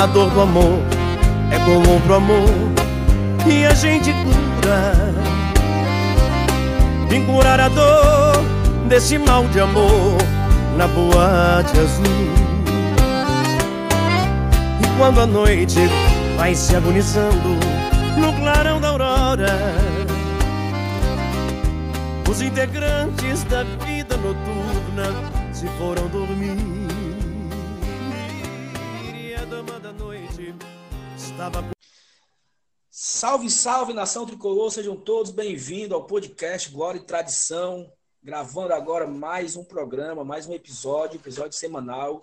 A dor do amor é com outro amor que a gente cura. Vim curar a dor desse mal de amor na boate azul. E quando a noite vai se agonizando no clarão da aurora, os integrantes da vida noturna se foram dormir. Da noite estava. Salve, salve, nação tricolor, sejam todos bem-vindos ao podcast Glória e Tradição. Gravando agora mais um programa, mais um episódio, episódio semanal.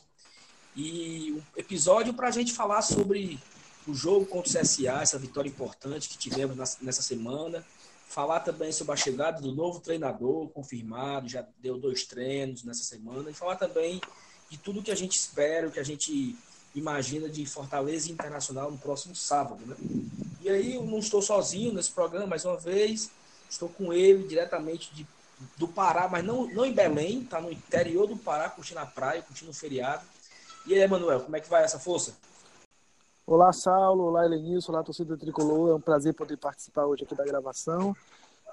E um episódio para a gente falar sobre o jogo contra o CSA, essa vitória importante que tivemos nessa semana. Falar também sobre a chegada do novo treinador confirmado, já deu dois treinos nessa semana. E falar também de tudo que a gente espera, o que a gente imagina de Fortaleza Internacional no próximo sábado. Né? E aí eu não estou sozinho nesse programa, mais uma vez. Estou com ele diretamente de, do Pará, mas não, não em Belém, está no interior do Pará, curtindo a praia, curtindo o feriado. E aí, Emanuel, como é que vai essa força? Olá, Saulo. Olá, Helenilson. Olá, torcida tricolor. É um prazer poder participar hoje aqui da gravação.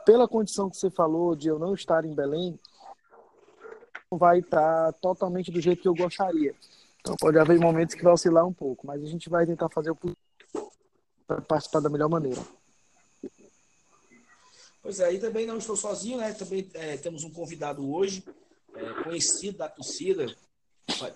Pela condição que você falou de eu não estar em Belém, vai estar totalmente do jeito que eu gostaria. Então pode haver momentos que vai oscilar um pouco, mas a gente vai tentar fazer o possível para participar da melhor maneira. Pois é, e também não estou sozinho, né? Também é, temos um convidado hoje, é, conhecido da torcida.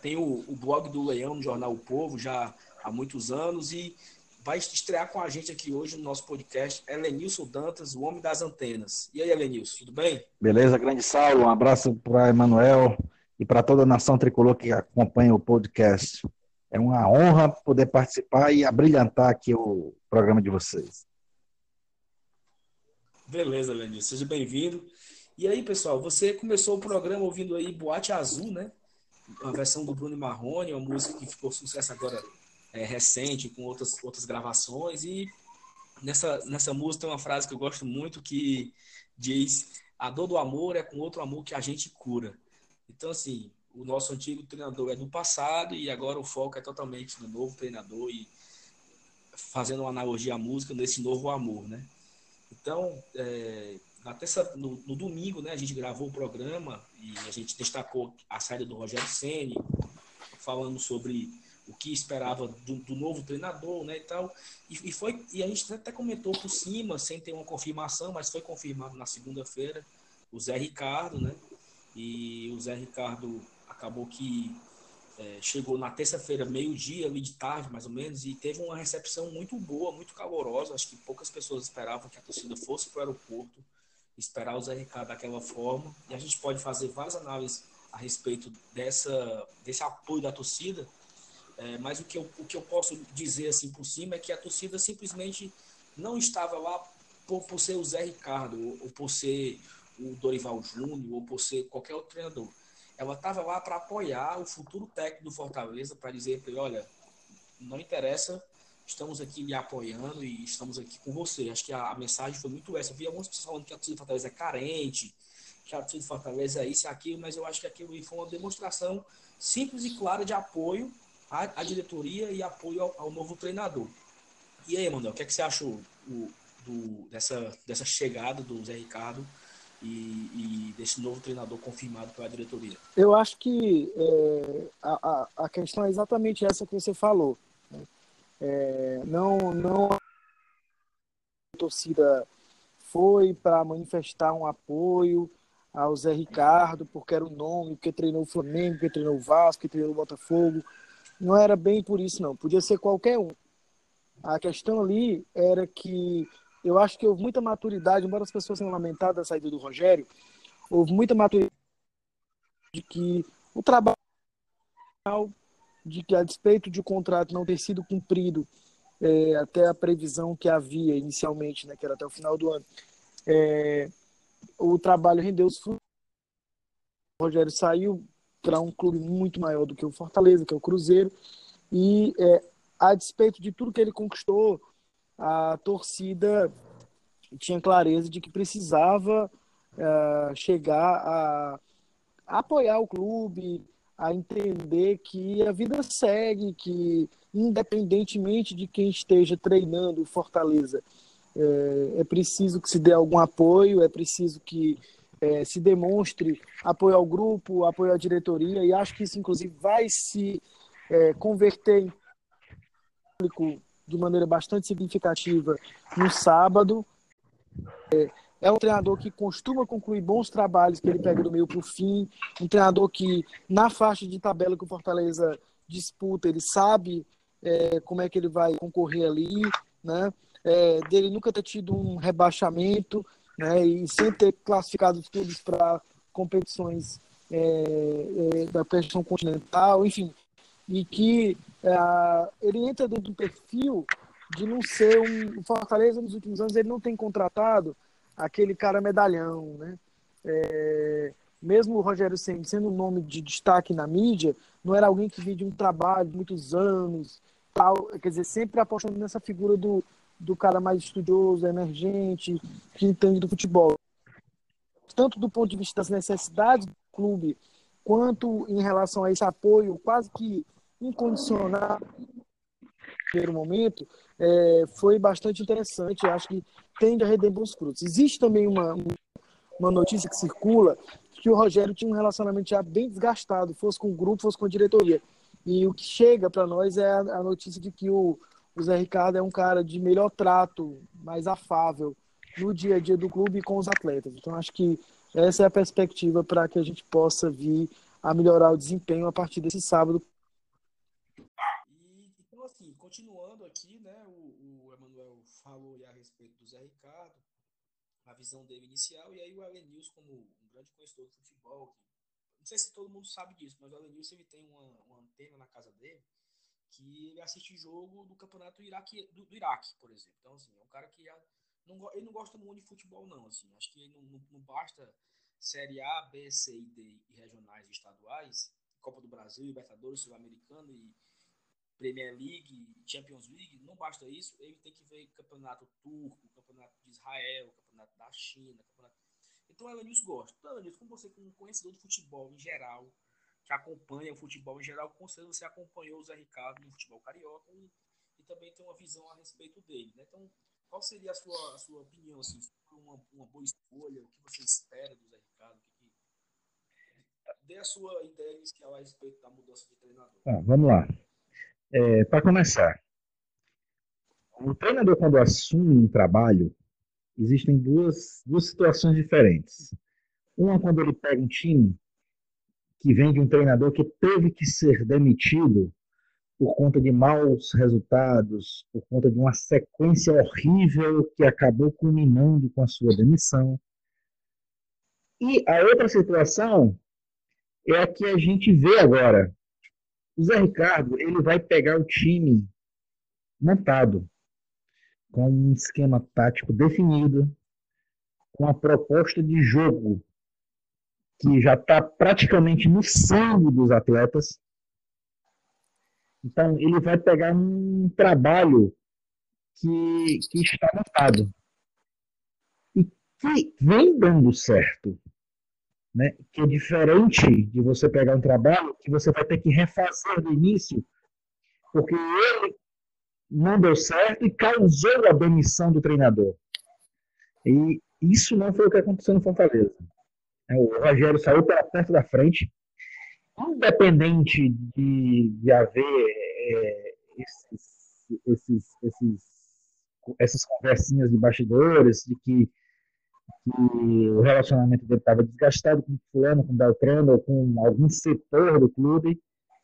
Tem o, o blog do Leão no Jornal O Povo, já há muitos anos e vai estrear com a gente aqui hoje no nosso podcast Elenilson Dantas, o homem das antenas. E aí, Elenilson, tudo bem? Beleza, grande Saulo. Um abraço para Emanuel e para toda a nação tricolor que acompanha o podcast. É uma honra poder participar e abrilhantar aqui o programa de vocês. Beleza, Elenilson, seja bem-vindo. E aí, pessoal, você começou o programa ouvindo aí Boate Azul, né? A versão do Bruno Marrone, uma música que ficou sucesso agora é, recente, com outras, outras gravações. E nessa, nessa música tem uma frase que eu gosto muito que diz: A dor do amor é com outro amor que a gente cura. Então, assim, o nosso antigo treinador é do passado e agora o foco é totalmente no novo treinador e fazendo uma analogia à música nesse novo amor, né? Então, é, na terça, no, no, domingo, né, a gente gravou o programa e a gente destacou a saída do Rogério Ceni, falando sobre o que esperava do, do, novo treinador, né, e tal. E, e, foi e a gente até comentou por cima, sem ter uma confirmação, mas foi confirmado na segunda-feira o Zé Ricardo, né? E o Zé Ricardo acabou que é, chegou na terça-feira, meio-dia, ali de tarde, mais ou menos, e teve uma recepção muito boa, muito calorosa. Acho que poucas pessoas esperavam que a torcida fosse para o aeroporto, esperar o Zé Ricardo daquela forma. E a gente pode fazer várias análises a respeito dessa, desse apoio da torcida, é, mas o que, eu, o que eu posso dizer assim por cima é que a torcida simplesmente não estava lá por, por ser o Zé Ricardo, ou, por ser o Dorival Júnior, ou por ser qualquer outro treinador. Ela estava lá para apoiar o futuro técnico do Fortaleza, para dizer para ele, olha, não interessa, estamos aqui lhe apoiando e estamos aqui com você. Acho que a, a mensagem foi muito essa. Eu vi algumas pessoas falando que a torcida do Fortaleza é carente, que a torcida do Fortaleza é isso e aquilo, mas eu acho que aquilo foi uma demonstração simples e clara de apoio a, a diretoria e apoio ao, ao, novo treinador. E aí, Manuel, o que, é que você achou o, do, dessa, dessa chegada do Zé Ricardo e, e, desse novo treinador confirmado pela diretoria? Eu acho que é, a, a, questão é exatamente essa que você falou. Né? É, não, não a torcida foi para manifestar um apoio ao Zé Ricardo, porque era o nome, porque treinou o Flamengo, porque treinou o Vasco, porque treinou o Botafogo, não era bem por isso, não. Podia ser qualquer um. A questão ali era que eu acho que houve muita maturidade, embora as pessoas tenham lamentado a saída do Rogério, houve muita maturidade de que o trabalho de que a despeito de o contrato não ter sido cumprido é, até a previsão que havia inicialmente, né, que era até o final do ano, é, o trabalho rendeu os frutos. O Rogério saiu para um clube muito maior do que o Fortaleza, que é o Cruzeiro. E é, a despeito de tudo que ele conquistou, a torcida tinha clareza de que precisava é, chegar a, a, apoiar o clube, a entender que a vida segue, que independentemente de quem esteja treinando Fortaleza, é, é preciso que se dê algum apoio, é preciso que é, se demonstre apoio ao grupo, apoio à diretoria, e acho que isso, inclusive, vai se é, converter em público de maneira bastante significativa no sábado. É, é um treinador que costuma concluir bons trabalhos que ele pega do meio para o fim. Um treinador que, na faixa de tabela que o Fortaleza disputa, ele sabe é, como é que ele vai concorrer ali, né? É, dele nunca ter tido um rebaixamento, né? E sempre ter classificado os clubes para competições é, é, da questão continental, enfim, e que é, ele entra dentro do perfil de não ser um o Fortaleza nos últimos anos ele não tem contratado aquele cara medalhão, né? É, mesmo o Rogério Senna sendo um nome de destaque na mídia, não era alguém que vinha de um trabalho de muitos anos, tal, quer dizer, sempre apostando nessa figura do, do cara mais estudioso, emergente, que entende do futebol. Tanto do ponto de vista das necessidades do clube, quanto em relação a esse apoio quase que incondicional primeiro momento, é, foi bastante interessante. Acho que tende a render bons frutos. Existe também uma, uma notícia que circula que o Rogério tinha um relacionamento já bem desgastado, fosse com o grupo, fosse com a diretoria. E o que chega para nós é a, a, notícia de que o, o Zé Ricardo é um cara de melhor trato, mais afável no dia a dia do clube e com os atletas. Então, acho que essa é a perspectiva para que a gente possa vir a melhorar o desempenho a partir desse sábado continuando aqui, né, o, o Emanuel falou a respeito do Zé Ricardo, a visão dele inicial, e aí o Elenilson, como um grande conhecedor do futebol, não sei se todo mundo sabe disso, mas o Elenilson ele tem uma, uma antena na casa dele que ele assiste jogo do campeonato Iraque, do, do Iraque, por exemplo. Então, assim, é um cara que não, ele não gosta muito de futebol, não. Assim, acho que não, não, não basta Série A, B, C e D e regionais e estaduais, Copa do Brasil, Libertadores, Sul-Americano e Premier League, Champions League, não basta isso, ele tem que ver campeonato turco, campeonato de Israel, campeonato da China, campeonato... Então Elenilson gosta. Então, Elenilson, como você como conhecedor do futebol em geral, que acompanha o futebol em geral, com certeza você acompanhou o Zé Ricardo no futebol carioca e, e também tem uma visão a respeito dele, né? Então, qual seria a sua, a sua opinião, assim, uma, uma boa escolha, o que você espera do Zé Ricardo? Que... Dê a sua ideia inicial a respeito da mudança de treinador. Tá, vamos lá. É, Para começar, o treinador, quando assume um trabalho, existem duas, duas situações diferentes. Uma, quando ele pega um time que vem de um treinador que teve que ser demitido por conta de maus resultados, por conta de uma sequência horrível que acabou culminando com a sua demissão. E a outra situação é a que a gente vê agora, o Zé Ricardo ele vai pegar o time montado, com um esquema tático definido, com a proposta de jogo que já está praticamente no sangue dos atletas. Então, ele vai pegar um trabalho que, que está montado e que vem dando certo né? que é diferente de você pegar um trabalho que você vai ter que refazer do início, porque ele não deu certo e causou a demissão do treinador. E isso não foi o que aconteceu no Fortaleza. É, o Rogério saiu pela perto da frente, independente de, de haver é, esses, esses, esses, essas conversinhas de bastidores, de que que o relacionamento dele estava desgastado com fulano, com Beltrano ou com algum setor do clube.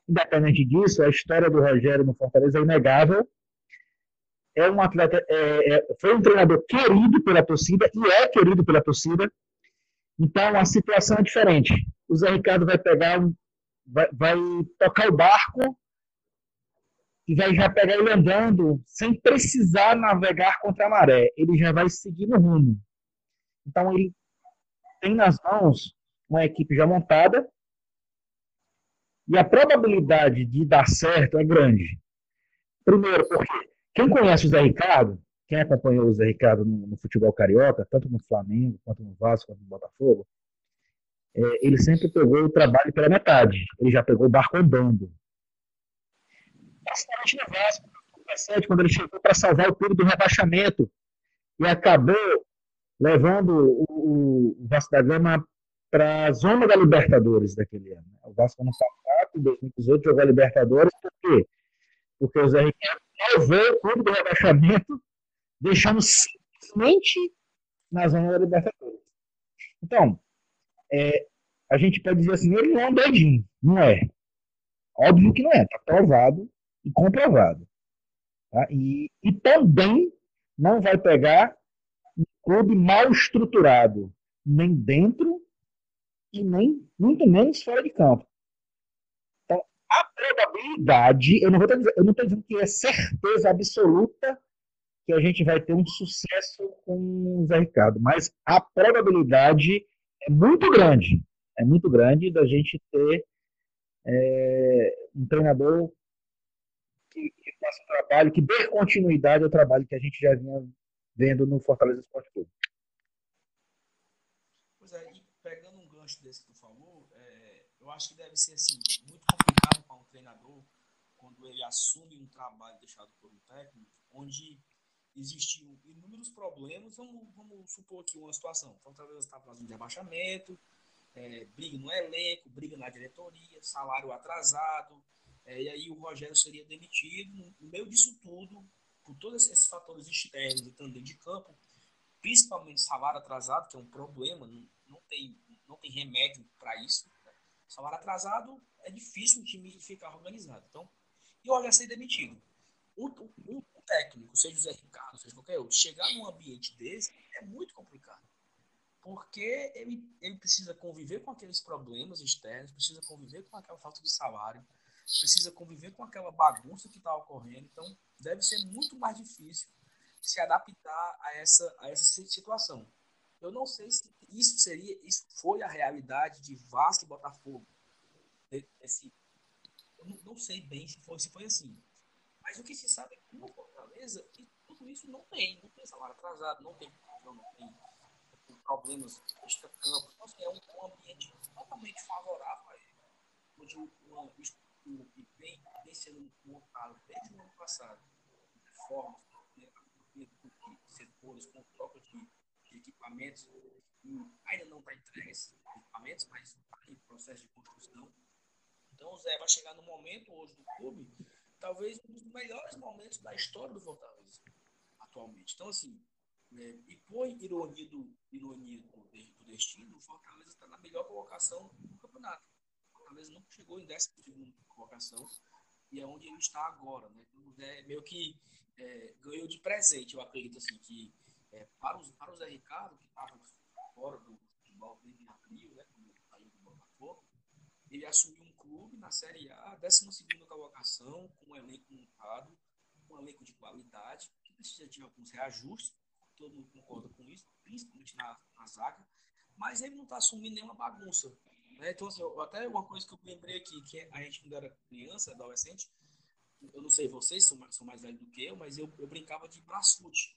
Independente disso, a história do Rogério no Fortaleza é inegável. É um atleta, é, é, foi um treinador querido pela torcida e é querido pela torcida. Então a situação é diferente. O Zé Ricardo vai pegar, vai, vai tocar o barco e vai já pegar ele andando sem precisar navegar contra a maré. Ele já vai seguir no rumo. Então ele tem nas mãos uma equipe já montada e a probabilidade de dar certo é grande. Primeiro, porque quem conhece o Zé Ricardo, quem acompanhou o Zé Ricardo no, no futebol carioca, tanto no Flamengo, quanto no Vasco, quanto no Botafogo, é, ele sempre pegou o trabalho pela metade. Ele já pegou o barco andando. Principalmente no Vasco, quando ele chegou para salvar o clube do rebaixamento e acabou levando o, Vasco da Gama para a zona da Libertadores daquele ano. O Vasco no passado, em 2018, jogou a Libertadores, por quê? Porque o Zé Ricardo salvou o clube do rebaixamento, deixando simplesmente na zona da Libertadores. Então, é, a gente pode dizer assim, ele não é um doidinho, não é. Óbvio que não é, está provado e comprovado. Tá? E, e também não vai pegar clube mal estruturado, nem dentro e nem muito menos fora de campo. Então, a probabilidade, eu não vou dizer, eu não estou dizendo que é certeza absoluta que a gente vai ter um sucesso com o Zé Ricardo, mas a probabilidade é muito grande, é muito grande da gente ter é, um treinador que, que faça um trabalho, que dê continuidade ao trabalho que a gente já vinha vendo no Fortaleza Esporte Clube. Pois é, e pegando um gancho desse que tu falou, é, eu acho que deve ser assim, muito complicado para um treinador quando ele assume um trabalho deixado por um técnico, onde existiam inúmeros problemas. Vamos, vamos supor aqui uma situação: Fortaleza está fazendo rebaixamento, é, briga no elenco, briga na diretoria, salário atrasado, é, e aí o Rogério seria demitido. No meio disso tudo, por todos esses fatores externos e também de campo, principalmente salário atrasado, que é um problema, não, não tem, não tem remédio para isso. Né? Salário atrasado é difícil o time ficar organizado. Então, e o Rogério ser demitido. Um, um, um, técnico, seja o Zé Ricardo, seja qualquer outro, chegar num ambiente desse é muito complicado. Porque ele, ele precisa conviver com aqueles problemas externos, precisa conviver com aquela falta de salário, precisa conviver com aquela bagunça que está ocorrendo. Então, deve ser muito mais difícil se adaptar a essa, a essa situação. Eu não sei se isso seria, isso foi a realidade de Vasco e Botafogo. Esse, eu não, não sei bem se foi, se foi assim. Mas o que se sabe é que no Fortaleza tudo isso não tem. Não tem salário atrasado, não tem não tem, problemas extra-campo. Então, assim, é um, um, ambiente totalmente favorável a ele. Onde uma, que vem, vem sendo montado desde o ano passado, de formas, né, de setores, com troca de, de equipamentos, ainda não está entregue esses equipamentos, mas está em processo de construção. Então Zé vai chegar no momento hoje do clube, talvez um dos melhores momentos da história do Fortaleza, atualmente. Então, assim, é, e por ironia do, ironia do, do destino, o Fortaleza está na melhor colocação do campeonato. Fortaleza nunca chegou em 12 colocação e é onde ele está agora, né? Então, é meio que é, ganhou de presente, eu acredito assim, que é, para, os, para o Zé Ricardo, que estava fora do futebol desde abril, né, quando ele saiu do Botafogo, ele assumiu um clube na Série A, 12 colocação, com um elenco montado, um elenco de qualidade, que precisa de alguns reajustes, todo mundo concorda com isso, principalmente na, na zaga, mas ele não está assumindo nenhuma bagunça. Né? Então, assim, até uma coisa que eu lembrei aqui, que a gente, quando era criança, adolescente, eu não sei vocês, são são mais velhos do que eu, mas eu, eu brincava de braçute.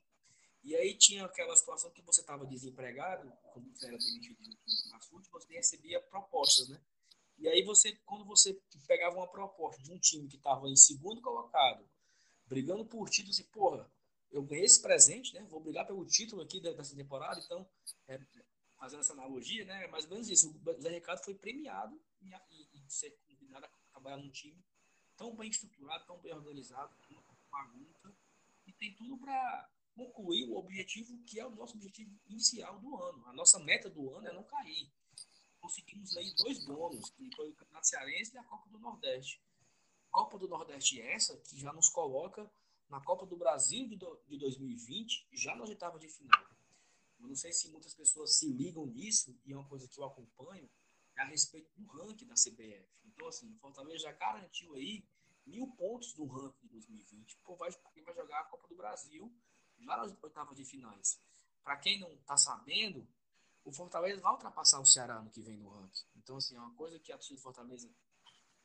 E aí tinha aquela situação que você estava desempregado, quando você era demitido do braçute, você recebia propostas, né? E aí você, quando você pegava uma proposta de um time que estava em segundo colocado, brigando por título, assim, porra, eu ganhei esse presente, né? Vou brigar pelo título aqui dessa temporada, então é, fazendo essa analogia, né? É mais ou menos isso. O Zé Ricardo foi premiado e, e, e ser convidado a trabalhar num time tão bem estruturado, tão bem organizado, com bagunça, e tem tudo para concluir o objetivo que é o nosso objetivo inicial do ano. A nossa meta do ano é não cair. Conseguimos aí dois bônus, que foi o Campeonato Cearense e a Copa do Nordeste. Copa do Nordeste é essa que já nos coloca na Copa do Brasil de, do, de 2020, já na oitava de final. Eu não sei se muitas pessoas se ligam nisso, e é uma coisa que eu acompanho, é a respeito do ranking da CBF. Então, assim, o Fortaleza já garantiu aí mil pontos no ranking de 2020, porque vai, vai jogar a Copa do Brasil já nas oitavas de finais. Para quem não está sabendo, o Fortaleza vai ultrapassar o Ceará no que vem no ranking. Então, assim, é uma coisa que a torcida do Fortaleza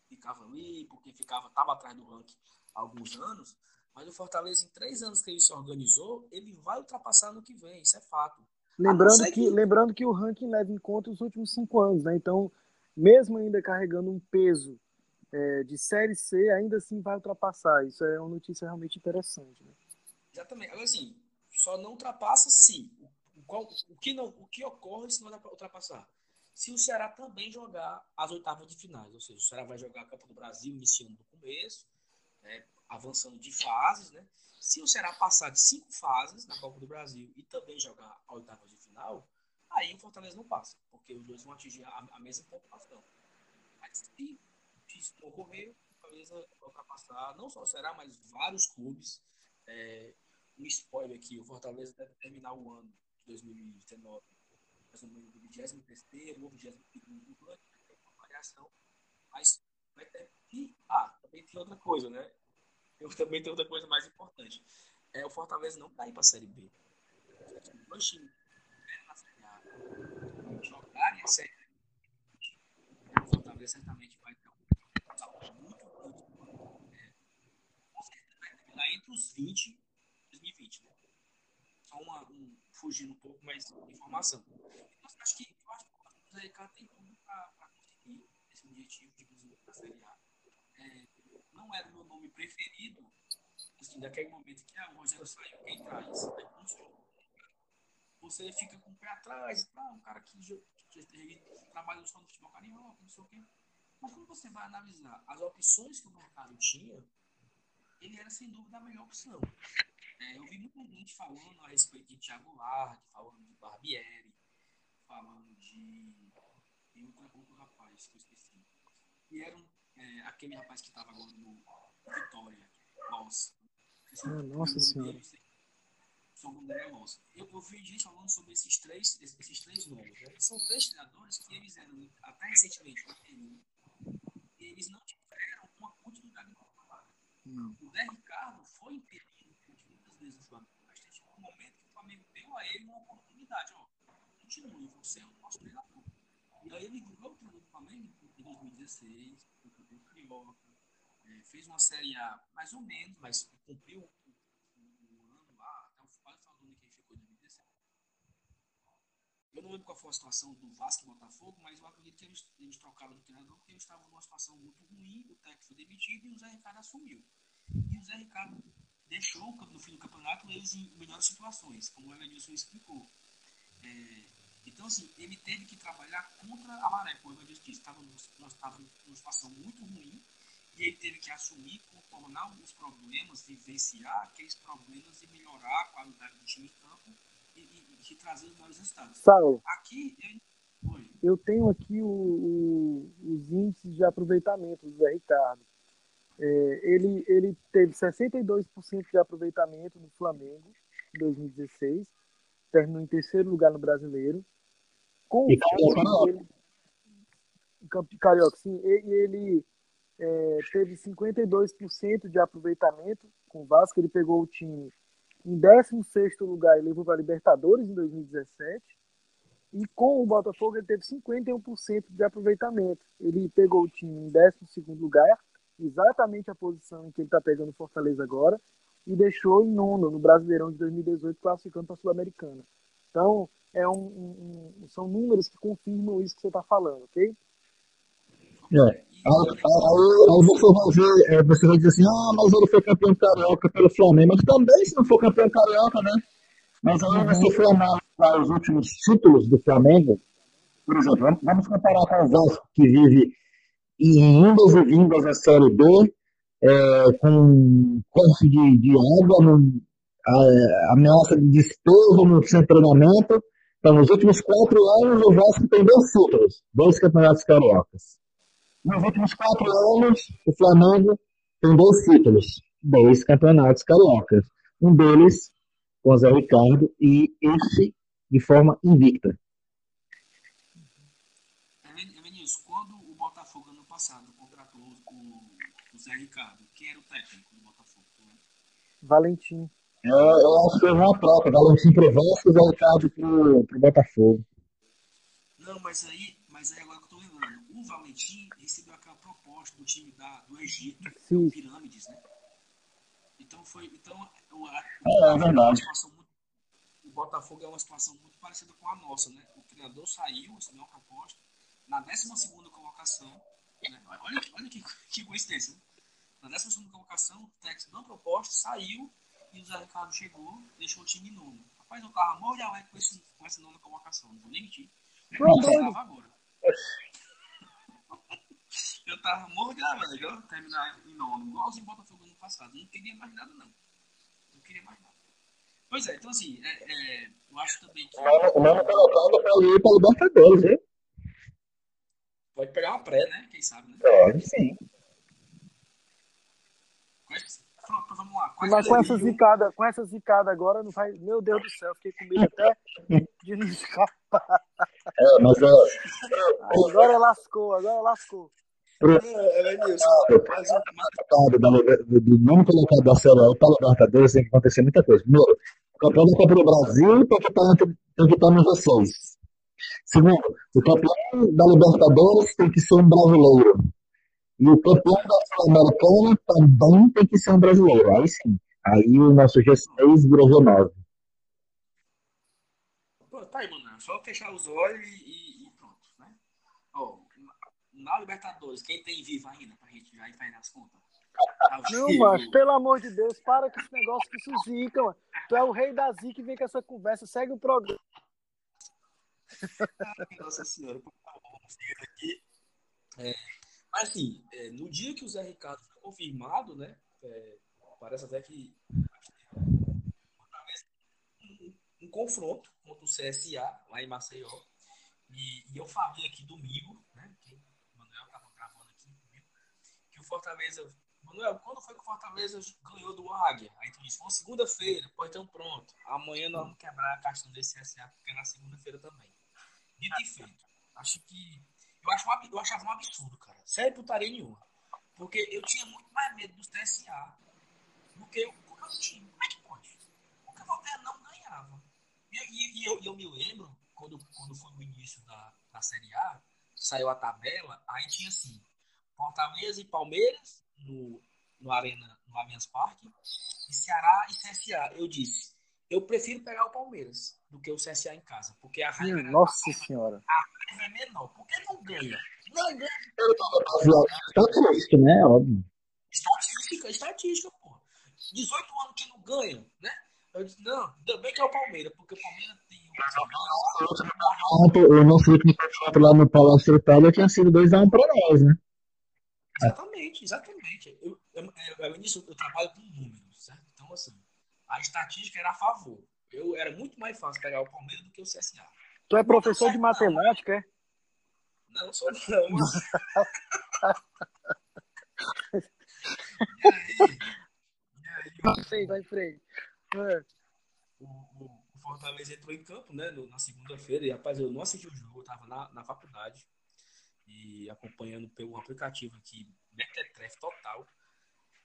ficava ali, porque ficava, estava atrás do ranking há alguns anos, mas o Fortaleza, em três anos que ele se organizou, ele vai ultrapassar no que vem, isso é fato. Lembrando que, lembrando que o ranking leva em conta os últimos cinco anos, né? Então, mesmo ainda carregando um peso é, de Série C, ainda assim vai ultrapassar. Isso é uma notícia realmente interessante. Né? Exatamente. Agora, assim, só não ultrapassa se. O, qual, o, que não, o que ocorre se não ultrapassar? Se o Ceará também jogar as oitavas de finais, ou seja, o Ceará vai jogar a Copa do Brasil iniciando do começo, avançando de fases, né? Se o Ceará passar de cinco fases na Copa do Brasil e também jogar a oitava de final, aí o Fortaleza não passa, porque os dois vão atingir a, a mesma pontuação. Mas se isso ocorrer, o Fortaleza vai ultrapassar não só o Ceará, mas vários clubes. É, um spoiler aqui, o Fortaleza deve terminar o ano de 2019 mais ou menos do 23 ou 22 do ranking, vai ter uma variação, mas vai ter. E, ah, também tem outra coisa, né? Eu também tem outra coisa mais importante. É o Fortaleza não cair para a Série B. Os dois times na Série A jogarem a Série B, o Fortaleza certamente vai ter um salto muito grande. É, com certeza vai terminar entre os 20 e 2020. Né? Só uma, um, fugindo um pouco mais de informação. Então, eu acho que o Ricardo tem tudo para conseguir esse objetivo de conseguir a Série A. É, não era o meu nome preferido, assim, daquele momento que ah, o Rogério saiu, quem traz? Aí, você fica com o pé atrás, tá? um cara que, que, que trabalha só no futebol carioca, não sei o quê. Mas quando você vai analisar as opções que o mercado tinha, ele era sem dúvida a melhor opção. É, eu vi muita gente falando a respeito de Thiago Largue, falando de Barbieri, falando de. Tem outro, outro rapaz que eu esqueci. E era um, é, aquele rapaz que estava agora no Vitória, Loss. Ah, nossa senhora. São André Loss. Eu, eu vi gente falando sobre esses três, esses três nomes. Né? São três treinadores que eles eram, até recentemente, eles não tiveram uma continuidade de trabalho. O Zé Ricardo foi interino muitas vezes no Flamengo, mas teve um momento que o Flamengo deu a ele uma oportunidade. Ó, continue, você é o nosso treinador. E aí ele virou o treinador do Flamengo em 2016, foi campeão é, fez uma Série A mais ou menos, mas cumpriu o, o, ano lá, até o quase final do ano que ele ficou em 2016. Eu não lembro qual foi a situação do Vasco e Botafogo, mas eu acredito que eles, eles trocaram de treinador porque eles estavam numa situação muito ruim, o técnico foi demitido e o Zé Ricardo assumiu. E o Zé Ricardo deixou no fim do campeonato eles em melhores situações, como o Evanilson explicou. É, então, assim, ele teve que trabalhar contra a maré, como Evanilson disse, estava numa situação muito ruim e ele teve que assumir, contornar os problemas, vivenciar aqueles problemas e melhorar a qualidade do time em campo e, e, e trazer os melhores resultados. Saulo, aqui, eu, eu tenho aqui o, o, os índices de aproveitamento do Zé Ricardo. É, ele, ele teve 62% de aproveitamento no Flamengo em 2016, terminou em terceiro lugar no Brasileiro. Com e o ele, Campo Carioca, sim, e ele é, teve 52% de aproveitamento com o Vasco, ele pegou o time em 16 lugar e levou para a Libertadores em 2017. E com o Botafogo ele teve 51% de aproveitamento. Ele pegou o time em 12 lugar exatamente a posição em que ele está pegando o Fortaleza agora e deixou em nono no Brasileirão de 2018, classificando para a Sul-Americana. Então, é um, um, são números que confirmam isso que você está falando, ok? É. Aí, você vai ver, é, você vai dizer assim, ah, mas ele foi campeão carioca pelo Flamengo. Mas também, se não for campeão carioca, né? Mas aí uhum. você for analisar os últimos títulos do Flamengo, por exemplo, vamos comparar com o Vasco, que vive e indas e vindas da Série B, é, com corte de, de água, no, a, ameaça de despejo no seu treinamento. Então, nos últimos quatro anos, o Vasco tem dois títulos, dois campeonatos cariocas. Nos últimos quatro anos, o Flamengo tem dois títulos, dois campeonatos cariocas. Um deles com o Zé Ricardo e esse de forma invicta. Zé Ricardo. Quem era o técnico do Botafogo? Valentim. É, eu acho que foi uma troca. Valentim pro Vasco e Ricardo pro, pro Botafogo. Não, mas aí, mas aí agora que eu tô lembrando. O Valentim recebeu aquela proposta do time da, do Egito, Sim. Pirâmides, né? Então foi. Então, o, a, é, é verdade. Muito, o Botafogo é uma situação muito parecida com a nossa, né? O treinador saiu, assinou a proposta, na 12 colocação, né? olha, olha que, que coincidência, né? Na 12 colocação, o Tex deu uma proposta, saiu e o Zé Ricardo chegou, deixou o time nono. Rapaz, eu tava morro de com, esse, com essa nona colocação, não vou nem mentir. Eu tava agora. eu tava morro de alegre, terminar em nono, igualzinho Botafogo no passado. Não queria mais nada, não. Não queria mais nada. Pois é, então assim, é, é, eu acho também que. O Mano colocando pra ir pra Libertadores, viu? Pode pegar uma pré, né? Quem sabe, né? Pode sim. Pronto, vamos lá. Quais Mas com essa, zicada, com essa zicada agora, não vai. Meu Deus do céu, fiquei com medo até de não escapar. É, mas ó. Agora lascou, agora lascou. Pro... É, é do nome colocado da A para a Libertadores tem que acontecer muita coisa. Primeiro, o campeão da Copa do Brasil tem que estar, tem que estar nos vocês. Segundo, o campeão da Libertadores tem que ser um brasileiro. E o campeão da Sul-Americana também tem que ser um brasileiro. Aí sim. Aí o nosso G6 virou G9. Pô, tá aí, mano. Só fechar os olhos e, e pronto, né? Ó, na Libertadores, quem tem vivo ainda pra gente já ir fazendo as contas? Não, mas pelo amor de Deus, para com esse negócio que isso zica, mano. Tu é o rei da zica e vem com essa conversa, segue o programa. Nossa senhora, por favor, aqui. É, mas assim, é, no dia que o Zé Ricardo foi confirmado, né? É, parece até que um, confronto contra o CSA lá em Maceió. E, e eu falei aqui domingo, né? Que o Manuel estava gravando aqui comigo, que o Fortaleza. Manuel, quando foi que o Fortaleza ganhou do Águia? Aí tu disse, foi segunda-feira, pode então pronto. Amanhã nós vamos quebrar a caixa desse CSA, porque é na segunda-feira também. Dito e feito. Acho que eu, acho um, eu achava um absurdo, cara. Sério, putaria nenhuma. Porque eu tinha muito mais medo dos TSA do que o meu time. Como é que pode? Porque o Voltaire não ganhava. E, e, e eu, eu, me lembro, quando, quando foi o início da, da Série A, saiu a tabela, aí tinha assim, Fortaleza e Palmeiras no, no Arena, no Allianz Parque, e Ceará e CSA. Eu disse, eu prefiro pegar o Palmeiras do que o CSA em casa, porque a raiva hum, Nossa a, senhora. A é menor. Por que não ganha? Não ganha. Estatística, né? Óbvio. Estatística, estatística, pô. 18 anos que não ganham, né? Eu disse, não, ainda bem que é o Palmeiras, porque o Palmeiras tem o nosso último campeonato lá no Palácio Itália tinha sido 2x1 para nós, né? Exatamente, exatamente. Eu, eu, eu, eu, eu trabalho com números, certo? Então, assim, a estatística era a favor. Eu era muito mais fácil pegar o Palmeiras do que o CSA. Tu é professor de matemática, é? Não, sou não, mas... e aí? E aí? Vai frente. É. O, o, o, Fortaleza entrou em campo, né, no, na segunda-feira, e rapaz, eu não assisti o jogo, eu tava na, na faculdade e acompanhando pelo aplicativo aqui, Metetref total.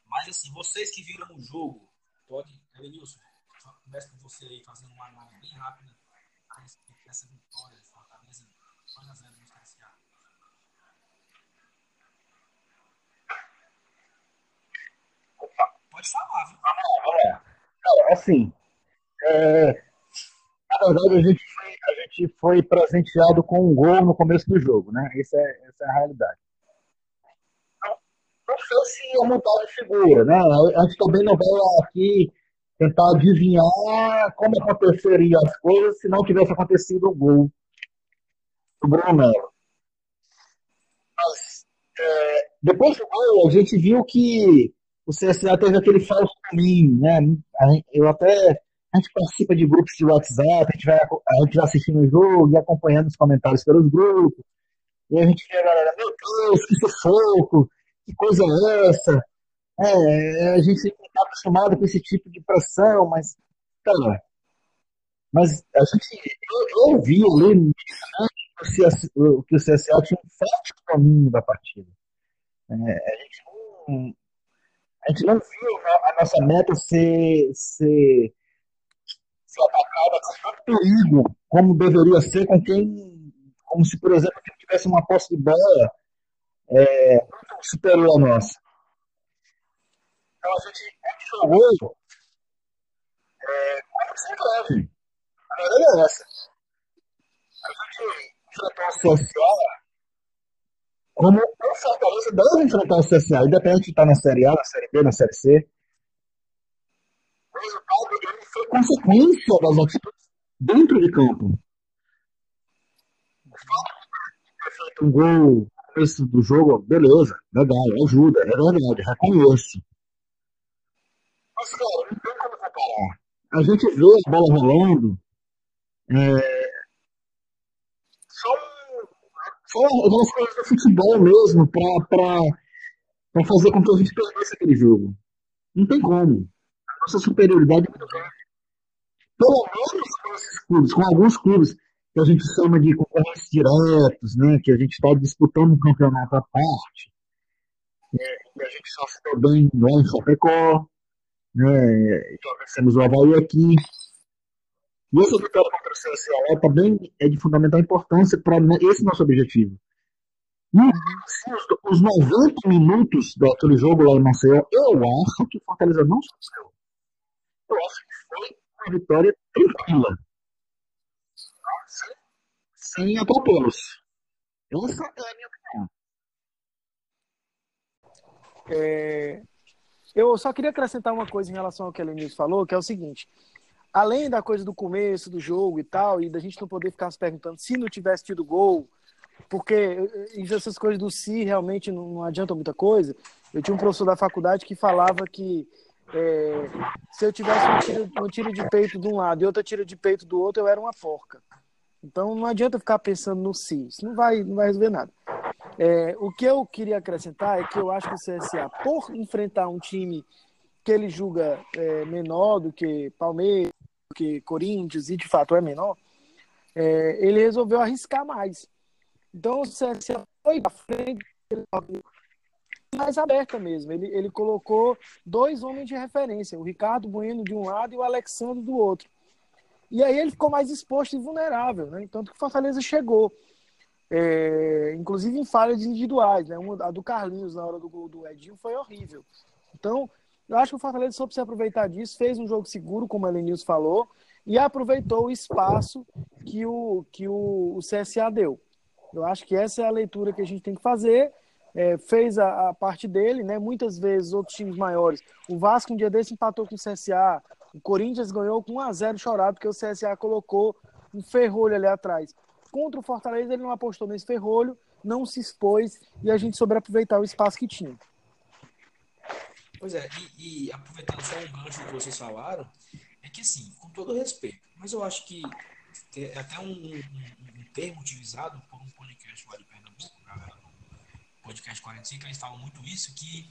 Mas assim, vocês que viram o jogo, pode, Elenilson, começa com você aí fazendo uma análise bem rápida a vitória de Fortaleza 2x0 no CSA. Pode falar, viu? É, assim, é, na verdade a gente, foi, a gente foi presenteado com um gol no começo do jogo, né? Essa é, essa é a realidade. Não, não sei se a montagem figura, né? A gente também não vai aqui tentar adivinhar como aconteceriam as coisas se não tivesse acontecido o gol do Bruno. Mas, é, depois do gol, a gente viu que o CSA teve aquele falso caminho, né? Eu até a gente participa de grupos de WhatsApp, a gente vai, a gente vai assistindo o jogo e acompanhando os comentários pelos grupos. E a gente vê a galera, meu Deus, que sufoco, que coisa é essa? É, a gente está acostumado com esse tipo de pressão, mas, cara, mas a gente, eu, eu vi ali né, que o CSA tinha um forte caminho da partida. É, a, gente não, a gente não viu a, a nossa meta ser, ser, ser atacada com tanto perigo como deveria ser com quem, como se, por exemplo, tivesse uma posse de bola é, superior à nossa. Então a gente, jogou é, como se leve. A verdade é essa. A gente enfrentou o CSA como o Fortaleza deve enfrentar o CSA, independente de estar na Série A, na Série B, na Série C. O resultado dele foi consequência das atitudes dentro de campo. Um gol no começo do jogo, beleza, legal, ajuda, é verdade, reconheço. Mas, cara, não tem como comparar. A gente vê a bola rolando, é, são, são algumas coisas do futebol mesmo para fazer com que a gente perdesse aquele jogo. Não tem como. A nossa superioridade é muito grande. Pelo menos com esses clubes, com alguns clubes que a gente chama de concorrentes diretos, né, que a gente está disputando um campeonato à parte, é, e a gente só ficou bem lá em Chapecó, né, vencemos o Havaí aqui, e essa vitória contra o CSA também é de fundamental importância para esse nosso objetivo. E assim, os, os 90 minutos daquele jogo lá em Maceió, eu acho que o Fortaleza não sofreu. Eu acho que foi uma vitória tranquila. Sem, sem atropelos. Essa é a minha opinião. É, eu só queria acrescentar uma coisa em relação ao que a Lenilson falou, que é o seguinte além da coisa do começo do jogo e tal, e da gente não poder ficar se perguntando se não tivesse tido gol, porque essas coisas do si realmente não, não adiantam muita coisa. Eu tinha um professor da faculdade que falava que é, se eu tivesse um tiro, um tiro de peito de um lado e outro tiro de peito do outro, eu era uma porca. Então não adianta ficar pensando no si, isso não vai, não vai resolver nada. É, o que eu queria acrescentar é que eu acho que o CSA, por enfrentar um time que ele julga é, menor do que Palmeiras, do que Corinthians, e de fato é menor, é, ele resolveu arriscar mais. Então o CSA foi para frente mais aberta mesmo. Ele, ele colocou dois homens de referência, o Ricardo Bueno de um lado e o Alexandre do outro. E aí ele ficou mais exposto e vulnerável, né? Tanto que o Fortaleza chegou. É, inclusive em falhas individuais, né? Uma, a do Carlinhos na hora do gol do Edinho foi horrível. Então, eu acho que o Fortaleza soube se aproveitar disso, fez um jogo seguro, como a Lenils falou, e aproveitou o espaço que o, que o, o CSA deu. Eu acho que essa é a leitura que a gente tem que fazer. É, fez a, a, parte dele, né? Muitas vezes outros times maiores. O Vasco um dia desse empatou com o CSA. O Corinthians ganhou com 1 a 0 chorado porque o CSA colocou um ferrolho ali atrás. Contra o Fortaleza ele não apostou nesse ferrolho, não se expôs e a gente soube aproveitar o espaço que tinha. Pois é, e, e, aproveitando só um gancho que vocês falaram, é que assim, com todo respeito, mas eu acho que é até um, um, um termo utilizado por um podcast lá de Pernambuco, do podcast 45, eles falam muito isso, que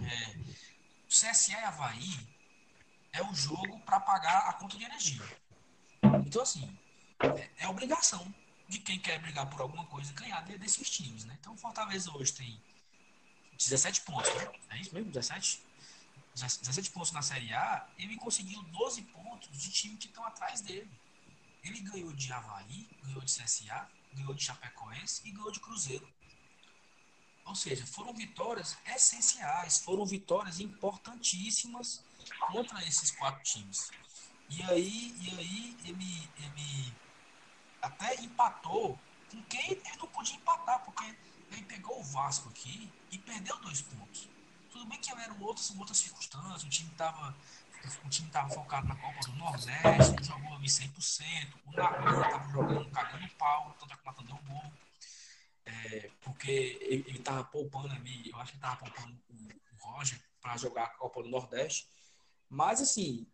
é, o CSE Havaí é o jogo para pagar a conta de energia. Então, assim, é, obrigação de quem quer brigar por alguma coisa ganhar desses times, né? Então, o Fortaleza hoje tem 17 pontos, né? É isso mesmo? 17? 17 pontos na Série A, ele conseguiu 12 pontos de time que estão atrás dele. Ele ganhou de Havaí, ganhou de CSA, ganhou de Chapecoense e ganhou de Cruzeiro. Ou seja, foram vitórias essenciais, foram vitórias importantíssimas contra esses quatro times. E aí, e aí ele, ele até empatou com quem ele não podia empatar, porque ele pegou o Vasco aqui e perdeu dois pontos. Tudo bem que eram outras, outras circunstâncias, o time estava o time estava focado na Copa do Nordeste, jogou ali 100%, o Nagui estava jogando, cagando pau, tanto é que o Natan. É, porque ele estava poupando ali, eu acho que estava poupando o, o Roger para jogar a Copa do Nordeste. Mas, assim,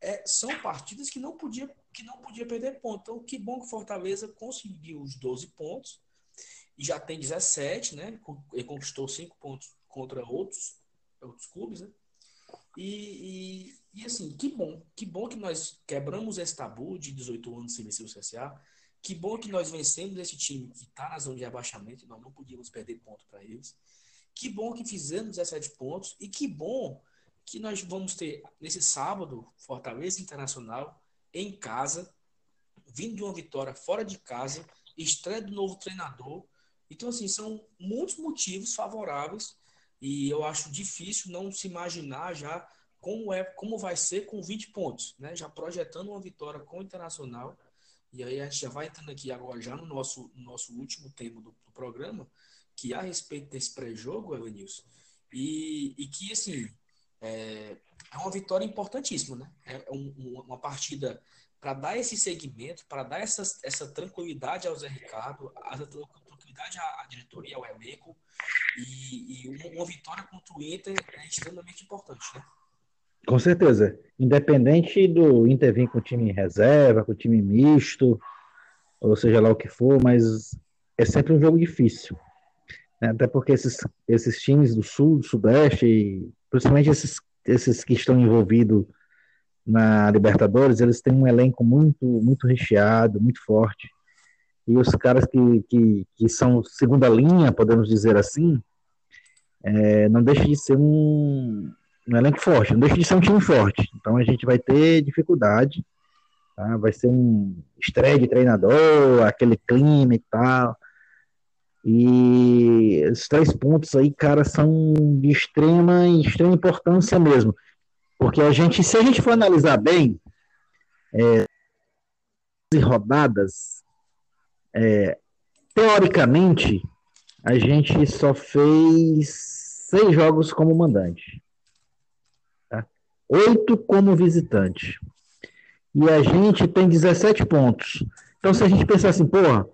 é, são partidas que não podia, que não podia perder ponto. Então, que bom que Fortaleza conseguiu os 12 pontos e já tem 17, né? Ele conquistou 5 pontos contra outros, outros clubes, né? E, e, e, assim, que bom, que bom que nós quebramos esse tabu de 18 anos sem vencer o CSA. Que bom que nós vencemos esse time que está na zona de abaixamento, nós não podíamos perder ponto para eles. Que bom que fizemos 17 pontos e que bom que nós vamos ter nesse sábado Fortaleza Internacional em casa, vindo de uma vitória fora de casa, estreia do novo treinador então, assim, são muitos motivos favoráveis e eu acho difícil não se imaginar já como, é, como vai ser com 20 pontos, né? Já projetando uma vitória com o Internacional. E aí a gente já vai entrando aqui agora, já no nosso, no nosso último tema do, do programa, que a respeito desse pré-jogo, Evanilson, e, e que, assim, é, é uma vitória importantíssima, né? É um, uma partida para dar esse segmento, para dar essa, essa tranquilidade ao Zé Ricardo, a tranquilidade à, à diretoria, ao elenco, e, e uma, vitória contra o Inter é extremamente importante, né? Com certeza. Independente do Inter vir com o time em reserva, com o time misto, ou seja lá o que for, mas é sempre um jogo difícil. Né? Até porque esses, esses times do Sul, do Sudeste, principalmente esses, esses que estão envolvidos na Libertadores, eles têm um elenco muito, muito recheado, muito forte. E os caras que, que, que são segunda linha, podemos dizer assim, é, não deixa de ser um, um elenco forte, não deixa de ser um time forte. Então a gente vai ter dificuldade, tá? vai ser um estreia de treinador, aquele clima e tal. E esses três pontos aí, cara, são de extrema, extrema importância mesmo. Porque a gente, se a gente for analisar bem, é, rodadas, é, teoricamente, a gente só fez seis jogos como mandante. Tá? Oito como visitante. E a gente tem 17 pontos. Então, se a gente pensar assim, porra,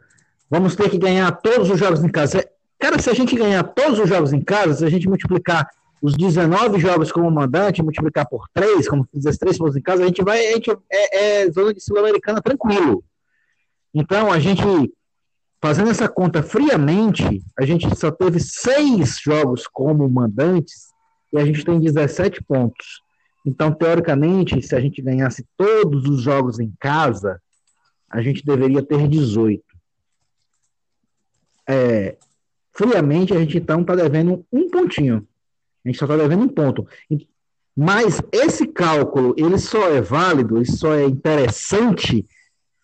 vamos ter que ganhar todos os jogos em casa. Cara, se a gente ganhar todos os jogos em casa, se a gente multiplicar os 19 jogos como mandante, multiplicar por 3, como fizer 3 pontos em casa, a gente vai, a gente é, é zona de Sul-Americana tranquilo. Então, a gente, fazendo essa conta friamente, a gente só teve 6 jogos como mandantes e a gente tem 17 pontos. Então, teoricamente, se a gente ganhasse todos os jogos em casa, a gente deveria ter 18 é, friamente, a gente então está devendo um pontinho. A gente só está devendo um ponto. Mas esse cálculo, ele só é válido, ele só é interessante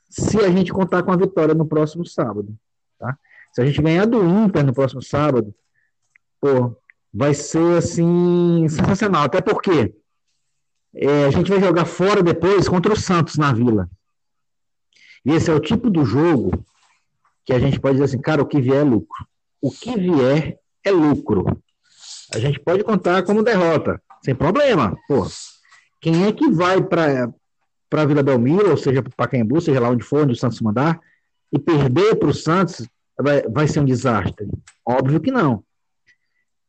se a gente contar com a vitória no próximo sábado. Tá? Se a gente ganhar do Inter no próximo sábado, pô, vai ser assim sensacional. Até porque é, a gente vai jogar fora depois contra o Santos na Vila. E esse é o tipo do jogo que a gente pode dizer assim, cara, o que vier é lucro. O que vier é lucro. A gente pode contar como derrota, sem problema. Pô, quem é que vai para para Vila Belmiro, ou seja, para Pacaembu, seja lá onde for, onde o Santos mandar, e perder para o Santos vai, vai ser um desastre? Óbvio que não.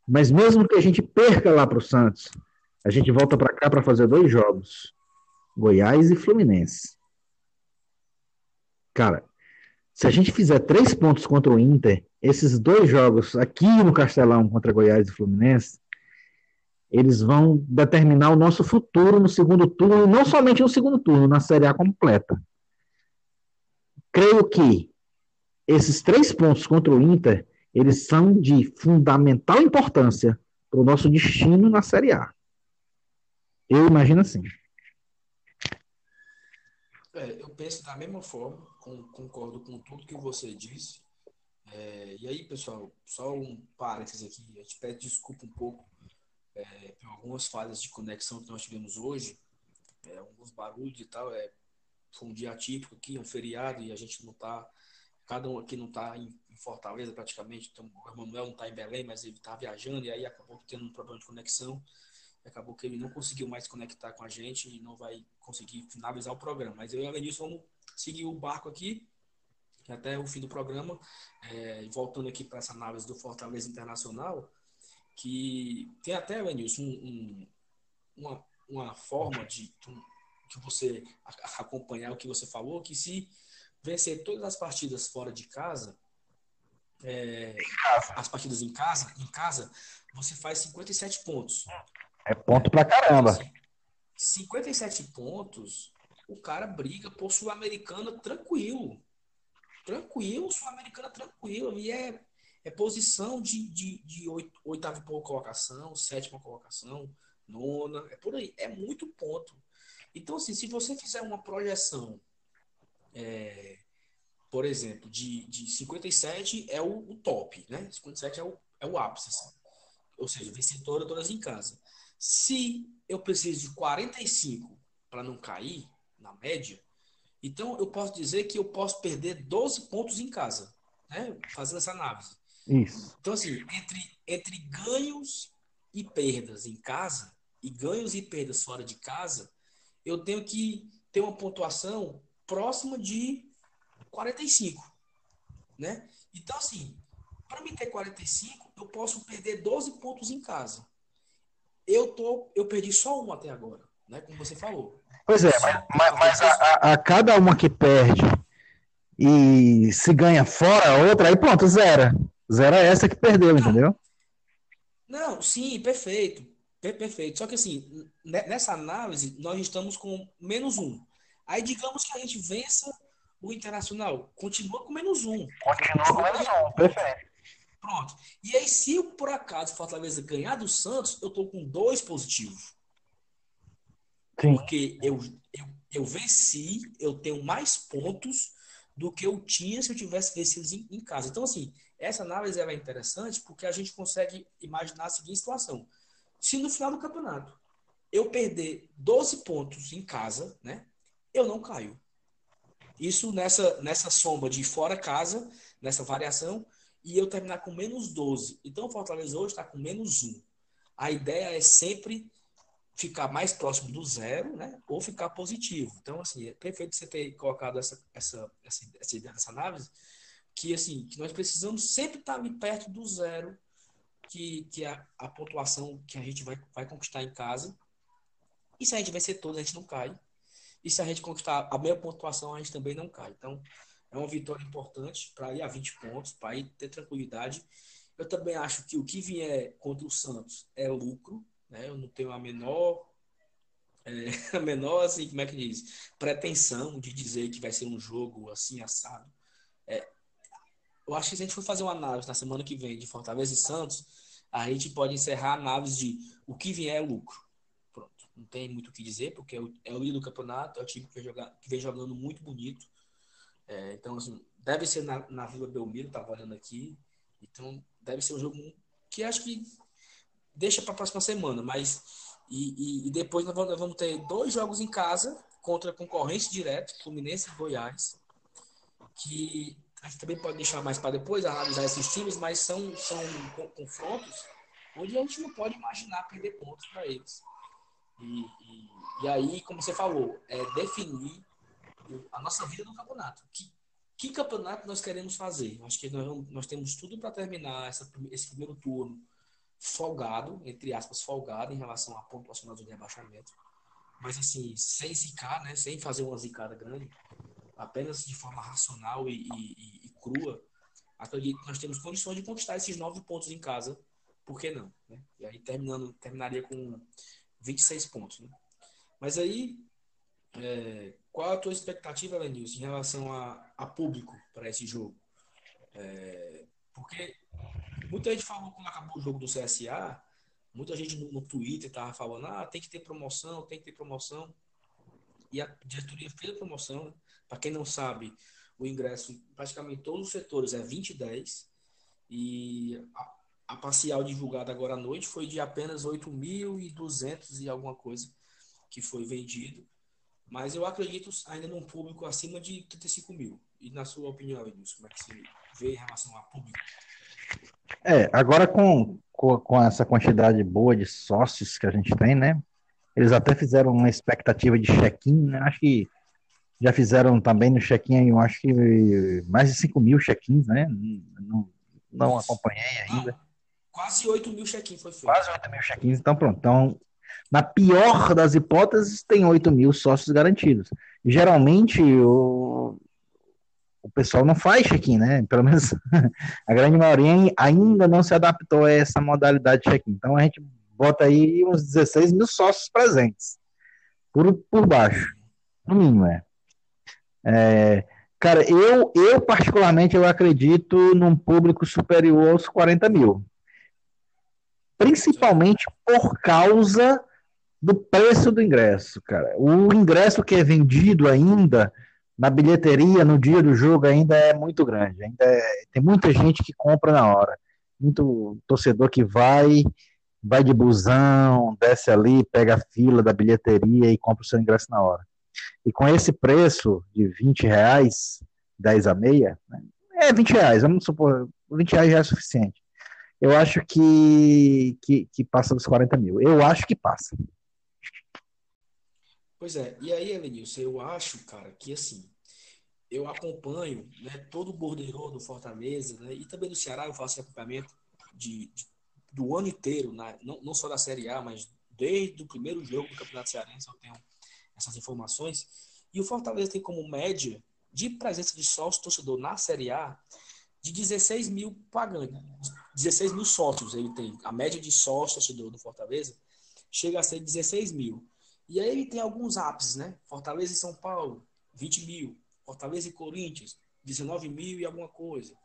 Mas mesmo que a gente perca lá para o Santos, a gente volta para cá para fazer dois jogos: Goiás e Fluminense. Cara, se a gente fizer três pontos contra o Inter, esses dois jogos aqui no Castelão contra Goiás e Fluminense, eles vão determinar o nosso futuro no segundo turno, não somente no segundo turno, na Série A completa. Creio que esses três pontos contra o Inter, eles são de fundamental importância para o nosso destino na Série A. Eu imagino assim. É, eu penso da mesma forma concordo com tudo que você disse. É, e aí, pessoal, só um parênteses aqui. A gente pede desculpa um pouco é, por algumas falhas de conexão que nós tivemos hoje. É, alguns barulhos e tal. É, foi um dia atípico aqui, um feriado, e a gente não está. Cada um aqui não está em, em, Fortaleza praticamente. Então, o Emanuel não está em Belém, mas ele está viajando, e aí acabou tendo um problema de conexão acabou que ele não conseguiu mais conectar com a gente e não vai conseguir finalizar o programa. Mas eu e a Lenilson vamos seguir o barco aqui até o fim do programa, é, voltando aqui para essa análise do Fortaleza Internacional, que tem até, Lenilson, um, um, uma, uma forma de, de você acompanhar o que você falou, que se vencer todas as partidas fora de casa, é, as partidas em casa, em casa, você faz 57 pontos. É ponto pra caramba. 57 pontos o cara briga por Sul-Americana tranquilo. Tranquilo, Sul-Americana tranquilo. E é, é posição de, de, de oitava colocação, sétima colocação, nona, é por aí. É muito ponto. Então, assim, se você fizer uma projeção, é, por exemplo, de, de 57 é o, o top, né? 57 é o, é o ápice, assim. ou seja, vencer todas, todas em casa. Se eu preciso de 45 para não cair, na média, então eu posso dizer que eu posso perder 12 pontos em casa, né? Fazendo essa análise. Isso. Então, assim, entre, entre ganhos e perdas em casa e ganhos e perdas fora de casa, eu tenho que ter uma pontuação próxima de 45, né? Então, assim, para mim ter 45, eu posso perder 12 pontos em casa. Eu tô, eu perdi só um até agora, né? Como você falou. Pois é, mas, mas, a, a, cada uma que perde e se ganha fora a outra, aí pronto, zera. Zera é essa que perdeu, entendeu? Não, sim, perfeito. Perfeito. Só que assim, nessa análise, nós estamos com menos um. Aí digamos que a gente vença o Internacional. Continua com menos um. Continua com menos um, perfeito. Pronto. E aí, se por acaso Fortaleza ganhar do Santos, eu tô com dois positivos. Sim. Porque eu, eu, eu venci, eu tenho mais pontos do que eu tinha se eu tivesse vencido em, em casa. Então, assim, essa análise é interessante porque a gente consegue imaginar a seguinte situação. Se no final do campeonato eu perder 12 pontos em casa, né, eu não caio. Isso nessa, nessa soma de fora casa, nessa variação, e eu terminar com menos 12. Então o Fortaleza hoje está com menos 1. A ideia é sempre ficar mais próximo do zero, né? Ou ficar positivo. Então, assim, é perfeito você ter colocado essa, essa, essa, essa análise, que, assim, que nós precisamos sempre estar ali perto do zero, que, que é a pontuação que a gente vai, vai conquistar em casa. E se a gente vencer todos, a gente não cai. E se a gente conquistar a meia pontuação, a gente também não cai. Então, é uma vitória importante para ir a 20 pontos, para ir ter tranquilidade. Eu também acho que o que vier contra o Santos é lucro, né? Eu não tenho a menor, é, a menor, assim, como é que diz? Pretensão de dizer que vai ser um jogo assim, assado. É, eu acho que se a gente for fazer uma análise na semana que vem de Fortaleza e Santos, a gente pode encerrar a análise de o que vier é lucro. Pronto. Não tem muito o que dizer, porque é o, é o líder do campeonato, é o time que vem, jogar, que vem jogando muito bonito. É, então, assim, deve ser na, na Vila Belmiro, tá olhando aqui. Então, deve ser um jogo que acho que deixa para a próxima semana, mas e, e, e depois nós vamos, nós vamos, ter dois jogos em casa contra concorrentes diretos, Fluminense e Goiás, que a gente também pode deixar mais para depois analisar esses times, mas são, são confrontos onde a gente não pode imaginar perder pontos para eles. E, e, e, aí, como você falou, é definir a nossa vida no campeonato. Que, que campeonato nós queremos fazer? Acho que nós, nós temos tudo para terminar essa, esse primeiro turno folgado, entre aspas, folgado em relação à pontuação de rebaixamento. Mas assim, sem zicar, né? Sem fazer uma zicada grande, apenas de forma racional e, e, e crua, acredito que nós temos condições de conquistar esses nove pontos em casa. Por que não? Né? E aí terminando, terminaria com 26 pontos. Né? Mas aí, é, qual a tua expectativa, Lenilson, em relação a, a público para esse jogo? É, porque Muita gente falou quando acabou o jogo do CSA, muita gente no, no Twitter tava falando, ah, tem que ter promoção, tem que ter promoção. E a diretoria fez a promoção. Né? Para quem não sabe, o ingresso praticamente todos os setores é 20 e 10. E a, a parcial divulgada agora à noite foi de apenas 8.200 e alguma coisa que foi vendido. Mas eu acredito ainda num público acima de 35 mil. E na sua opinião, Edilson, como é que você vê em relação ao público? É, agora com, com, com, essa quantidade boa de sócios que a gente tem, né? Eles até fizeram uma expectativa de check-in, né? Acho que já fizeram também no check-in, eu acho que mais de 5 mil check-ins, né? Não, não acompanhei ainda. quase 8 mil check-ins foi feito. Quase 8 mil check-ins, então pronto. Então, na pior das hipóteses, tem 8 mil sócios garantidos. Geralmente, o, o pessoal não faz check-in, né? Pelo menos a grande maioria ainda não se adaptou a essa modalidade de check-in. Então a gente bota aí uns 16 mil sócios presentes, por, por baixo, no mínimo, é. é cara, eu, eu particularmente eu acredito num público superior aos 40 mil, principalmente por causa do preço do ingresso, cara. O ingresso que é vendido ainda na bilheteria no dia do jogo ainda é muito grande. Ainda é, tem muita gente que compra na hora. Muito torcedor que vai vai de busão, desce ali, pega a fila da bilheteria e compra o seu ingresso na hora. E com esse preço de 20 reais, 10 a meia, né? é 20 reais, vamos supor, 20 reais já é suficiente. Eu acho que, que, que passa dos 40 mil. Eu acho que passa. Pois é, e aí, Elenilson, eu acho, cara, que assim, eu acompanho né, todo o bordeiro do Fortaleza, né, e também do Ceará, eu faço acompanhamento de, de, do ano inteiro, não, não só da Série A, mas desde o primeiro jogo do Campeonato Cearense, eu tenho essas informações. E o Fortaleza tem como média de presença de sócio torcedor na Série A de 16 mil pagantes, 16 mil sócios ele tem. A média de sócio torcedor do Fortaleza chega a ser 16 mil. E aí ele tem alguns ápices, né? Fortaleza e São Paulo, 20 mil. Fortaleza e Corinthians, 19 mil e alguma coisa.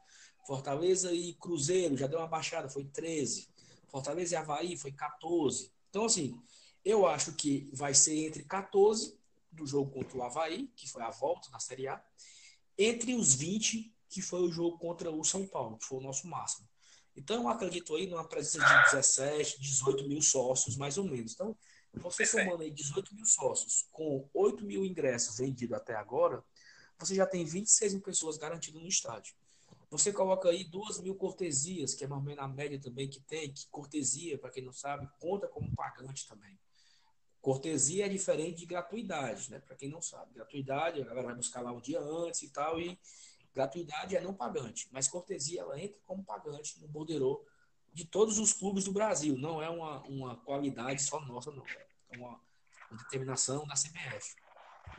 Fortaleza e Cruzeiro, já deu uma baixada, foi 13. Fortaleza e Havaí foi 14. Então, assim, eu acho que vai ser entre 14 do jogo contra o Havaí, que foi a volta na Série A, entre os 20, que foi o jogo contra o São Paulo, que foi o nosso máximo. Então, eu acredito aí numa presença de 17, 18 mil sócios, mais ou menos. Então, você somando aí 18 mil sócios com 8 mil ingressos vendidos até agora, você já tem 26 mil pessoas garantidas no estádio. Você coloca aí duas mil cortesias, que é mais ou menos a média também que tem, que cortesia, para quem não sabe, conta como pagante também. Cortesia é diferente de gratuidade, né? Para quem não sabe. Gratuidade, a galera vai buscar lá um dia antes e tal, e gratuidade é não pagante. Mas cortesia, ela entra como pagante no borderô de todos os clubes do Brasil. Não é uma, uma qualidade só nossa, não. É uma, uma determinação da CBF.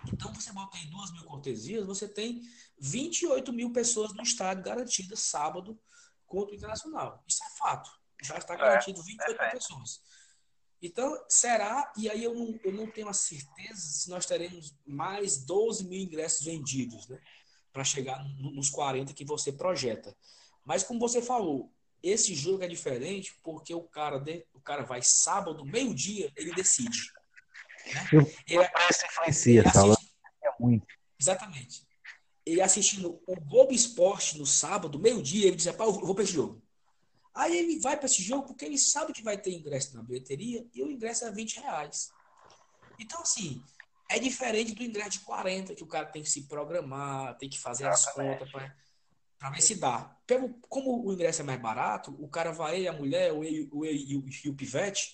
Então, você bota aí duas mil cortesias, você tem 28 mil pessoas no estádio garantidas sábado contra o Internacional. Isso é fato. Já está garantido 28 mil pessoas. Então, será, e aí eu não, eu não tenho a certeza se nós teremos mais 12 mil ingressos vendidos, né? Para chegar nos 40 que você projeta. Mas como você falou, esse jogo é diferente porque o cara, de, o cara vai sábado, meio-dia, ele decide. Né? Ele, influencia, ele assiste, é muito. Exatamente. Ele assistindo o Globo Esporte no sábado, meio-dia, ele diz, eu vou para esse jogo. Aí ele vai para esse jogo porque ele sabe que vai ter ingresso na bilheteria e o ingresso é 20 reais. Então, assim, é diferente do ingresso de 40, que o cara tem que se programar, tem que fazer Exatamente. as contas para ver se dá. Pelo, como o ingresso é mais barato, o cara vai, a mulher, o, o, o, e, o, e o pivete,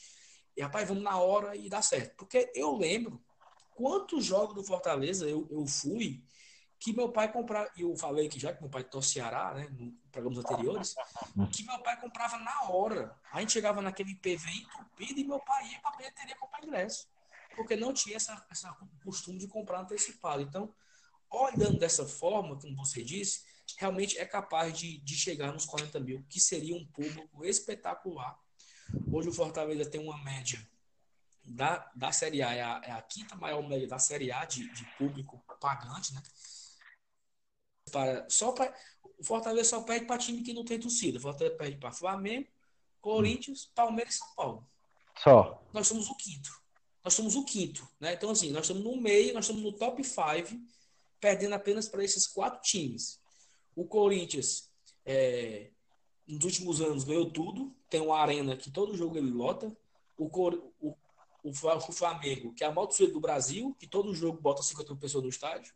e rapaz, vamos na hora e dá certo. Porque eu lembro quantos jogos do Fortaleza eu, eu fui que meu pai comprava, e eu falei que já que meu pai torce Ceará, né, no programas anteriores, que meu pai comprava na hora. A gente chegava naquele PV entupido e meu pai ia para a bilheteria comprar ingresso, porque não tinha essa, essa costume de comprar antecipado. Então, olhando dessa forma, como você disse, realmente é capaz de, de chegar nos 40 mil, que seria um público espetacular. Hoje o Fortaleza tem uma média da, da Série A, é a, é a quinta maior média da Série A de, de público pagante, né? para só para o Fortaleza só perde para time que não tem torcida. O Fortaleza perde para Flamengo, Corinthians, Palmeiras e São Paulo. Só. Nós somos o quinto. Nós somos o quinto, né? Então assim, nós estamos no meio, nós estamos no top 5, perdendo apenas para esses quatro times. O Corinthians é, nos últimos anos ganhou tudo, tem uma arena que todo jogo ele lota. O, Cor, o, o, Flamengo, que é a maior torcida do Brasil, que todo jogo bota 50 pessoas no estádio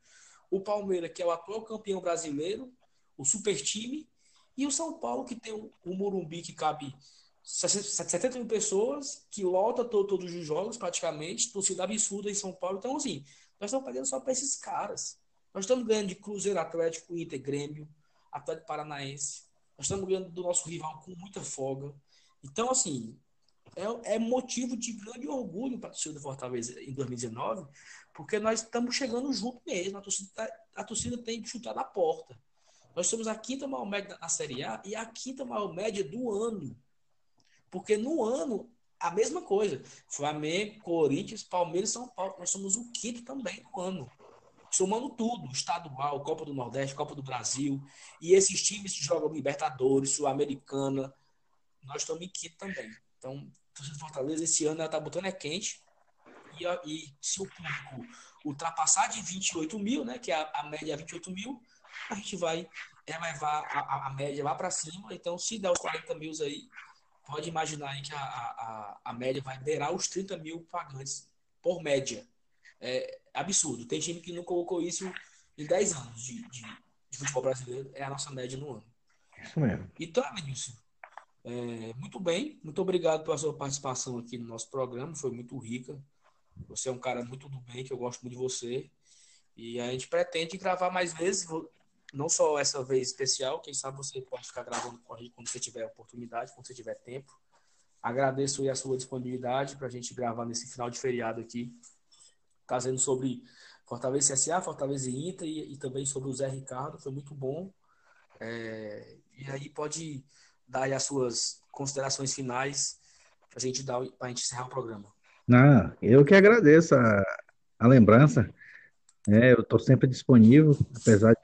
o Palmeiras, que é o atual campeão brasileiro, o super time, e o São Paulo, que tem o, o Morumbi, que cabe 70 mil pessoas, que lota todo, todos os jogos, praticamente, torcida absurda em São Paulo. Então, assim, nós estamos perdendo só para esses caras. Nós estamos ganhando de Cruzeiro, Atlético, Inter, Grêmio, Atlético Paranaense. Nós estamos ganhando do nosso rival com muita folga. Então, assim, é, é motivo de grande orgulho para a torcida do Fortaleza em 2019, porque nós estamos chegando junto mesmo. A torcida, tá, a torcida tem que chutar na porta. Nós somos a quinta maior média na Série A e a quinta maior média do ano. Porque no ano, a mesma coisa. Flamengo, Corinthians, Palmeiras e São Paulo. Nós somos o quinto também no ano. Somando tudo, estadual, Copa do Nordeste, Copa do Brasil. E esses times que jogam Libertadores, Sul-Americana, nós estamos em quinto também. Então, torcida Fortaleza esse ano ela tá botando é quente. E, e se o público ultrapassar de 28 mil, né, que é a, a média é 28 mil, a gente vai elevar a, a média lá para cima. Então, se der os 40 mil aí, pode imaginar aí que a, a, a média vai beirar os 30 mil pagantes por média. É absurdo. Tem time que não colocou isso em 10 anos de, de, de futebol brasileiro. É a nossa média no ano. Isso mesmo. Então, Vinícius, é, muito bem. Muito obrigado pela sua participação aqui no nosso programa. Foi muito rica. Você é um cara muito do bem, que eu gosto muito de você. E a gente pretende gravar mais vezes, não só essa vez especial, quem sabe você pode ficar gravando com a gente quando você tiver oportunidade, quando você tiver tempo. Agradeço a sua disponibilidade para a gente gravar nesse final de feriado aqui, trazendo sobre Fortaleza CSA, Fortaleza e Inter e, e, também sobre o Zé Ricardo, foi muito bom. É, e aí pode dar aí as suas considerações finais para a gente dar para gente encerrar o programa. Não, eu que agradeço a, a lembrança. É, eu estou sempre disponível, apesar de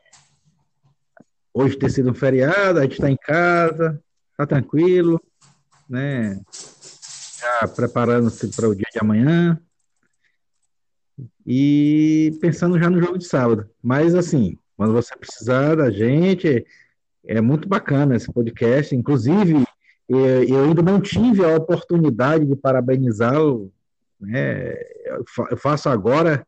hoje ter sido um feriado, a gente está em casa, está tranquilo, né? Já preparando-se para o dia de amanhã e pensando já no jogo de sábado. Mas assim, quando você precisar da gente, é muito bacana esse podcast. Inclusive, eu ainda não tive a oportunidade de parabenizá-lo. Né? Eu faço agora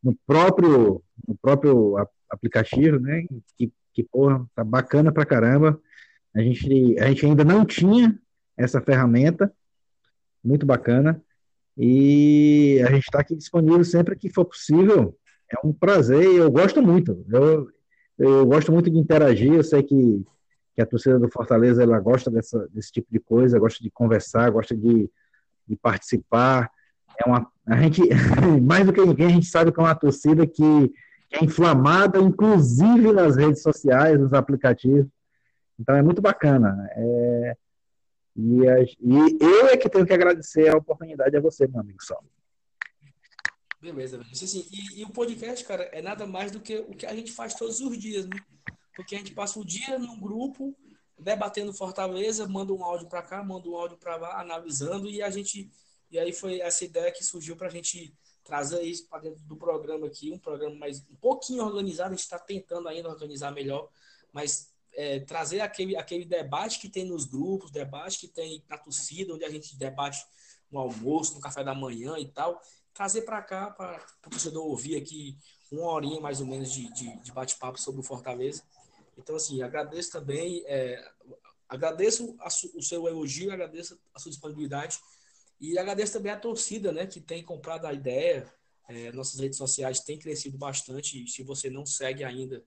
no próprio, no próprio aplicativo, né? Que, que porra, tá bacana pra caramba. A gente, a gente ainda não tinha essa ferramenta, muito bacana. E a gente está aqui disponível sempre que for possível. É um prazer e eu gosto muito. Eu, eu gosto muito de interagir. Eu sei que, que a torcida do Fortaleza ela gosta dessa, desse tipo de coisa, gosta de conversar, gosta de, de participar. É uma, a gente, mais do que ninguém, a gente sabe que é uma torcida que, que é inflamada, inclusive nas redes sociais, nos aplicativos. Então é muito bacana. É, e, e eu é que tenho que agradecer a oportunidade a você, meu amigo Só. Beleza, assim, e, e, o podcast, cara, é nada mais do que o que a gente faz todos os dias, né? Porque a gente passa o dia num grupo, debatendo Fortaleza, manda um áudio para cá, manda um áudio para lá, analisando, e a gente. E aí foi essa ideia que surgiu para a gente trazer isso para dentro do programa aqui, um programa mais um pouquinho organizado, a gente está tentando ainda organizar melhor, mas é, trazer aquele, aquele debate que tem nos grupos, debate que tem na torcida, onde a gente debate no almoço, no café da manhã e tal, trazer para cá, para o torcedor ouvir aqui uma horinha mais ou menos de, de, de bate-papo sobre o Fortaleza. Então, assim, agradeço também, é, agradeço o seu elogio, agradeço a sua disponibilidade e agradeço também a torcida, né, que tem comprado a ideia. É, nossas redes sociais têm crescido bastante. Se você não segue ainda,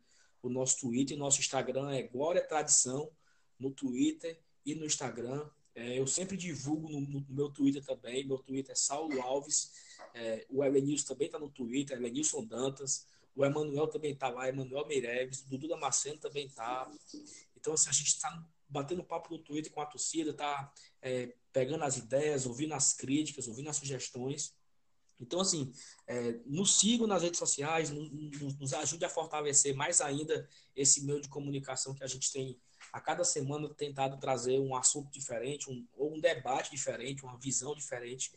o nosso Twitter, nosso Instagram é Glória Tradição, no Twitter e no Instagram. É, eu sempre divulgo no, no, meu Twitter também. Meu Twitter é Saulo Alves. É, o Elenilson também está no Twitter, Elenilson Dantas. O Emanuel também está lá, Emanuel Meireves. O Dudu Damasceno também está. Então, assim, a gente está batendo papo no Twitter com a torcida, está é, pegando as ideias, ouvindo as críticas, ouvindo as sugestões. Então, assim, é, nos sigam nas redes sociais, nos, nos ajude a fortalecer mais ainda esse meio de comunicação que a gente tem a cada semana tentado trazer um assunto diferente, um, ou um debate diferente, uma visão diferente.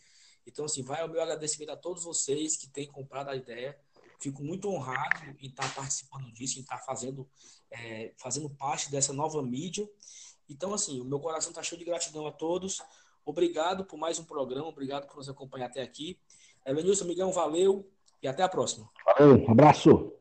Então, assim, vai o meu agradecimento a todos vocês que têm comprado a ideia. Fico muito honrado em estar participando disso, em estar fazendo, é, fazendo parte dessa nova mídia. Então, assim, o meu coração está cheio de gratidão a todos. Obrigado por mais um programa, obrigado por nos acompanhar até aqui. Evanilson, amigão, valeu e até a próxima. Valeu, um abraço.